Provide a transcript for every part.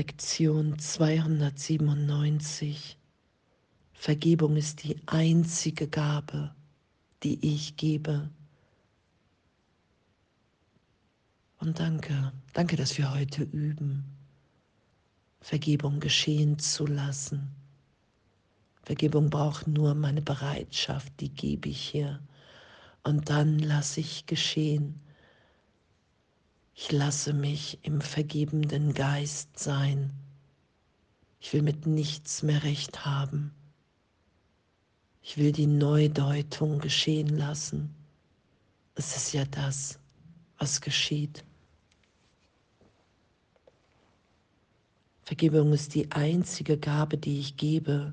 Lektion 297. Vergebung ist die einzige Gabe, die ich gebe. Und danke, danke, dass wir heute üben, Vergebung geschehen zu lassen. Vergebung braucht nur meine Bereitschaft, die gebe ich hier. Und dann lasse ich geschehen ich lasse mich im vergebenden Geist sein. Ich will mit nichts mehr recht haben. Ich will die Neudeutung geschehen lassen. Es ist ja das, was geschieht. Vergebung ist die einzige Gabe, die ich gebe,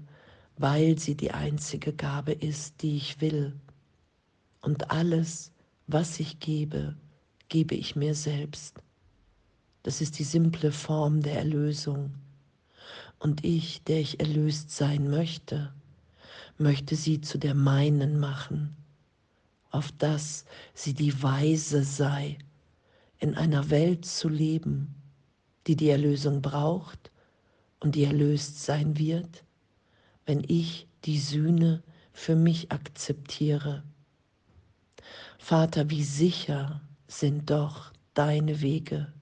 weil sie die einzige Gabe ist, die ich will. Und alles, was ich gebe, gebe ich mir selbst. Das ist die simple Form der Erlösung. Und ich, der ich erlöst sein möchte, möchte sie zu der meinen machen, auf dass sie die Weise sei, in einer Welt zu leben, die die Erlösung braucht und die erlöst sein wird, wenn ich die Sühne für mich akzeptiere. Vater, wie sicher sind doch deine Wege,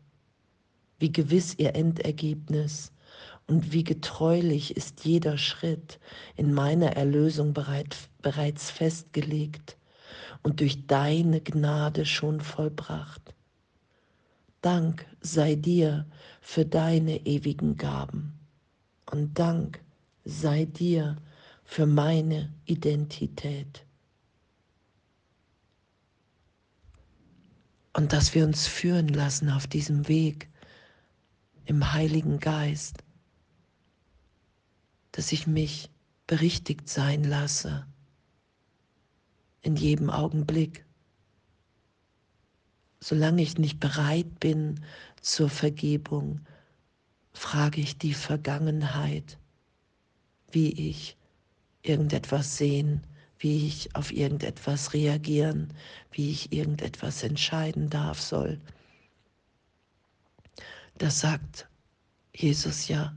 wie gewiss ihr Endergebnis und wie getreulich ist jeder Schritt in meiner Erlösung bereit, bereits festgelegt und durch deine Gnade schon vollbracht. Dank sei dir für deine ewigen Gaben und Dank sei dir für meine Identität. Und dass wir uns führen lassen auf diesem Weg im Heiligen Geist, dass ich mich berichtigt sein lasse in jedem Augenblick. Solange ich nicht bereit bin zur Vergebung, frage ich die Vergangenheit, wie ich irgendetwas sehen wie ich auf irgendetwas reagieren, wie ich irgendetwas entscheiden darf, soll. Das sagt Jesus ja.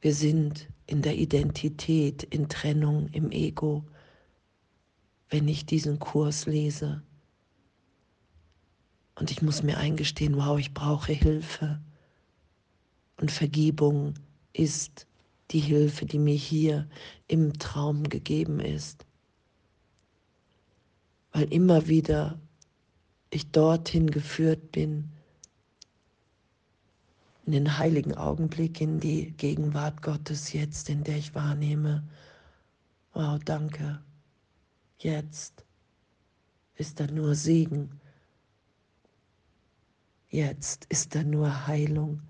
Wir sind in der Identität, in Trennung, im Ego, wenn ich diesen Kurs lese. Und ich muss mir eingestehen, wow, ich brauche Hilfe. Und Vergebung ist die Hilfe, die mir hier im Traum gegeben ist. Weil immer wieder ich dorthin geführt bin, in den heiligen Augenblick, in die Gegenwart Gottes jetzt, in der ich wahrnehme, wow, danke, jetzt ist da nur Segen, jetzt ist da nur Heilung.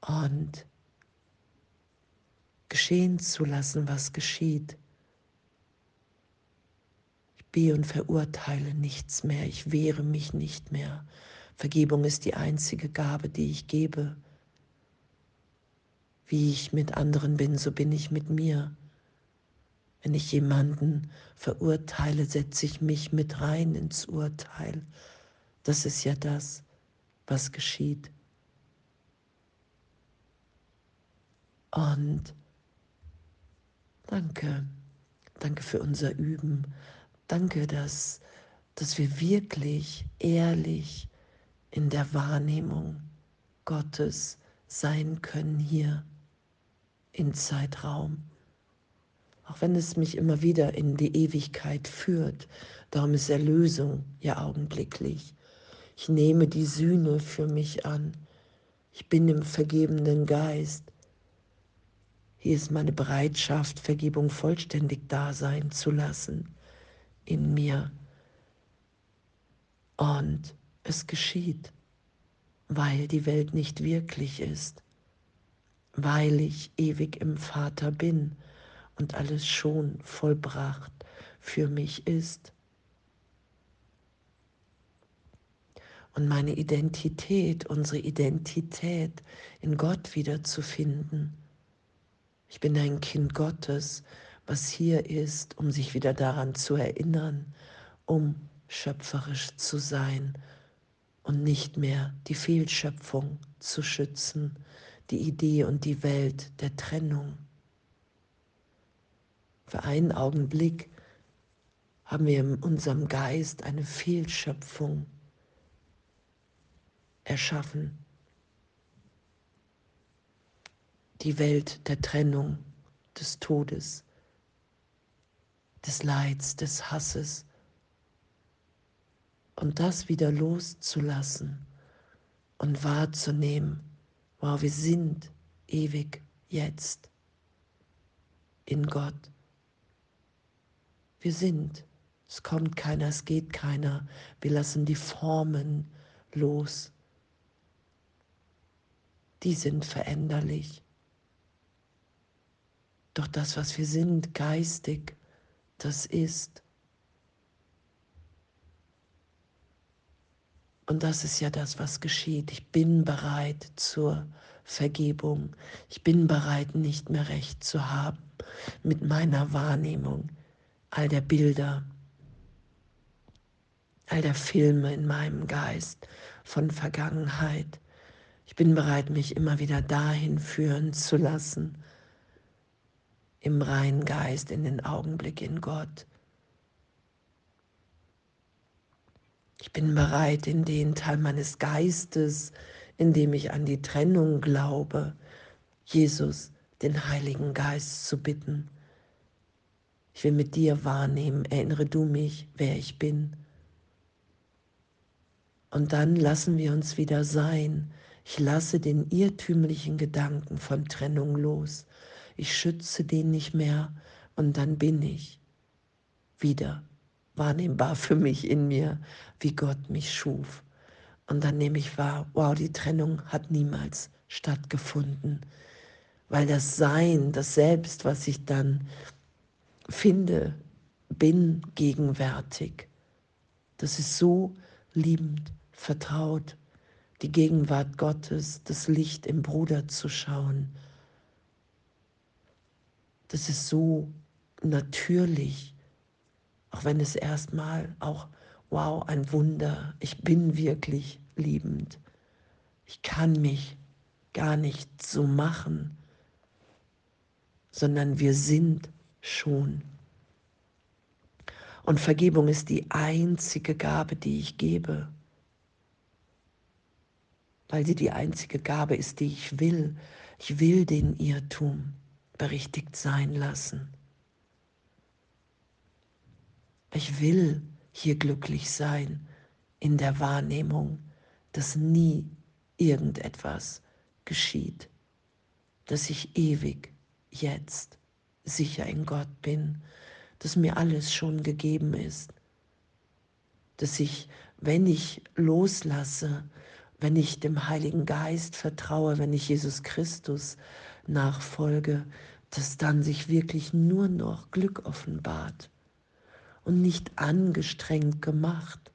Und geschehen zu lassen, was geschieht. Ich behe und verurteile nichts mehr, ich wehre mich nicht mehr. Vergebung ist die einzige Gabe, die ich gebe. Wie ich mit anderen bin, so bin ich mit mir. Wenn ich jemanden verurteile, setze ich mich mit rein ins Urteil. Das ist ja das, was geschieht. Und Danke. Danke für unser Üben. Danke, dass, dass wir wirklich ehrlich in der Wahrnehmung Gottes sein können hier in Zeitraum. Auch wenn es mich immer wieder in die Ewigkeit führt. Darum ist Erlösung ja augenblicklich. Ich nehme die Sühne für mich an. Ich bin im vergebenden Geist. Hier ist meine Bereitschaft, Vergebung vollständig da sein zu lassen in mir. Und es geschieht, weil die Welt nicht wirklich ist, weil ich ewig im Vater bin und alles schon vollbracht für mich ist. Und meine Identität, unsere Identität in Gott wiederzufinden ich bin ein Kind Gottes, was hier ist, um sich wieder daran zu erinnern, um schöpferisch zu sein und nicht mehr die Fehlschöpfung zu schützen, die Idee und die Welt der Trennung. Für einen Augenblick haben wir in unserem Geist eine Fehlschöpfung erschaffen. Die Welt der Trennung, des Todes, des Leids, des Hasses, und das wieder loszulassen und wahrzunehmen, wow, wir sind ewig jetzt in Gott. Wir sind. Es kommt keiner, es geht keiner. Wir lassen die Formen los. Die sind veränderlich. Doch das, was wir sind, geistig, das ist. Und das ist ja das, was geschieht. Ich bin bereit zur Vergebung. Ich bin bereit, nicht mehr recht zu haben mit meiner Wahrnehmung all der Bilder, all der Filme in meinem Geist von Vergangenheit. Ich bin bereit, mich immer wieder dahin führen zu lassen, im reinen Geist, in den Augenblick in Gott. Ich bin bereit, in den Teil meines Geistes, in dem ich an die Trennung glaube, Jesus, den Heiligen Geist zu bitten. Ich will mit dir wahrnehmen, erinnere du mich, wer ich bin. Und dann lassen wir uns wieder sein. Ich lasse den irrtümlichen Gedanken von Trennung los. Ich schütze den nicht mehr und dann bin ich wieder wahrnehmbar für mich in mir, wie Gott mich schuf. Und dann nehme ich wahr, wow, die Trennung hat niemals stattgefunden, weil das Sein, das Selbst, was ich dann finde, bin gegenwärtig, das ist so liebend, vertraut, die Gegenwart Gottes, das Licht im Bruder zu schauen. Das ist so natürlich auch wenn es erstmal auch, wow, ein Wunder, ich bin wirklich liebend. Ich kann mich gar nicht so machen, sondern wir sind schon. Und Vergebung ist die einzige Gabe, die ich gebe, weil sie die einzige Gabe ist, die ich will. Ich will den Irrtum berichtigt sein lassen. Ich will hier glücklich sein in der Wahrnehmung, dass nie irgendetwas geschieht, dass ich ewig jetzt sicher in Gott bin, dass mir alles schon gegeben ist, dass ich, wenn ich loslasse, wenn ich dem Heiligen Geist vertraue, wenn ich Jesus Christus nachfolge, dass dann sich wirklich nur noch Glück offenbart und nicht angestrengt gemacht.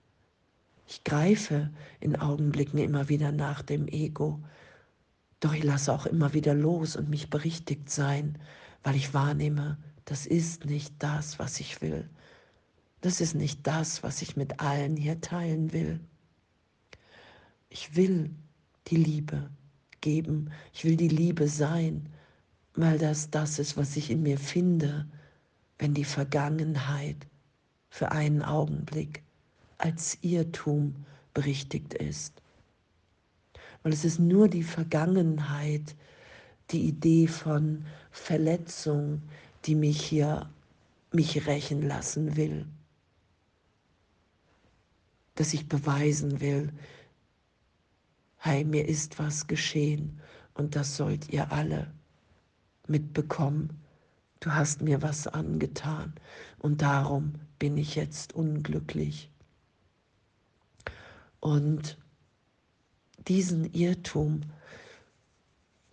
Ich greife in Augenblicken immer wieder nach dem Ego, doch ich lasse auch immer wieder los und mich berichtigt sein, weil ich wahrnehme, das ist nicht das, was ich will. Das ist nicht das, was ich mit allen hier teilen will. Ich will die Liebe geben. Ich will die Liebe sein, weil das das ist, was ich in mir finde, wenn die Vergangenheit für einen Augenblick als Irrtum berichtigt ist. Weil es ist nur die Vergangenheit, die Idee von Verletzung, die mich hier mich rächen lassen will. Dass ich beweisen will, hey, mir ist was geschehen und das sollt ihr alle mitbekommen. Du hast mir was angetan und darum bin ich jetzt unglücklich. Und diesen Irrtum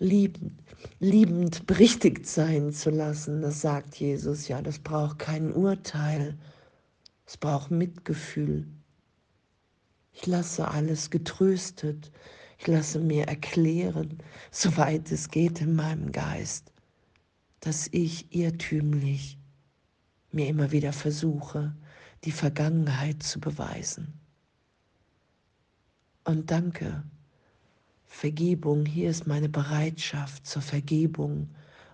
liebend, liebend berichtigt sein zu lassen, das sagt Jesus ja, das braucht kein Urteil, es braucht Mitgefühl. Ich lasse alles getröstet, ich lasse mir erklären, soweit es geht in meinem Geist, dass ich irrtümlich mir immer wieder versuche, die Vergangenheit zu beweisen. Und danke. Vergebung, hier ist meine Bereitschaft zur Vergebung.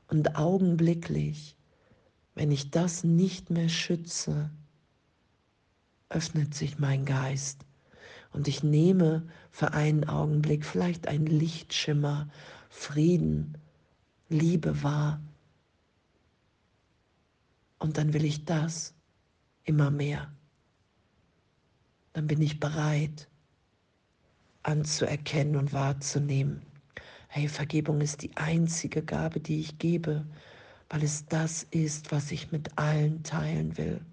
Und augenblicklich, wenn ich das nicht mehr schütze, öffnet sich mein Geist und ich nehme für einen Augenblick vielleicht einen Lichtschimmer, Frieden, Liebe wahr. Und dann will ich das immer mehr. Dann bin ich bereit anzuerkennen und wahrzunehmen. Hey, Vergebung ist die einzige Gabe, die ich gebe, weil es das ist, was ich mit allen teilen will.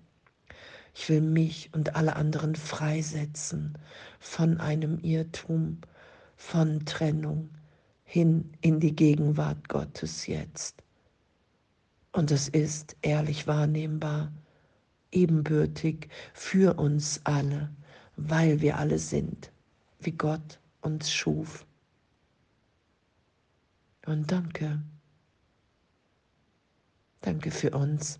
Ich will mich und alle anderen freisetzen von einem Irrtum, von Trennung hin in die Gegenwart Gottes jetzt. Und es ist ehrlich wahrnehmbar, ebenbürtig für uns alle, weil wir alle sind, wie Gott uns schuf. Und danke. Danke für uns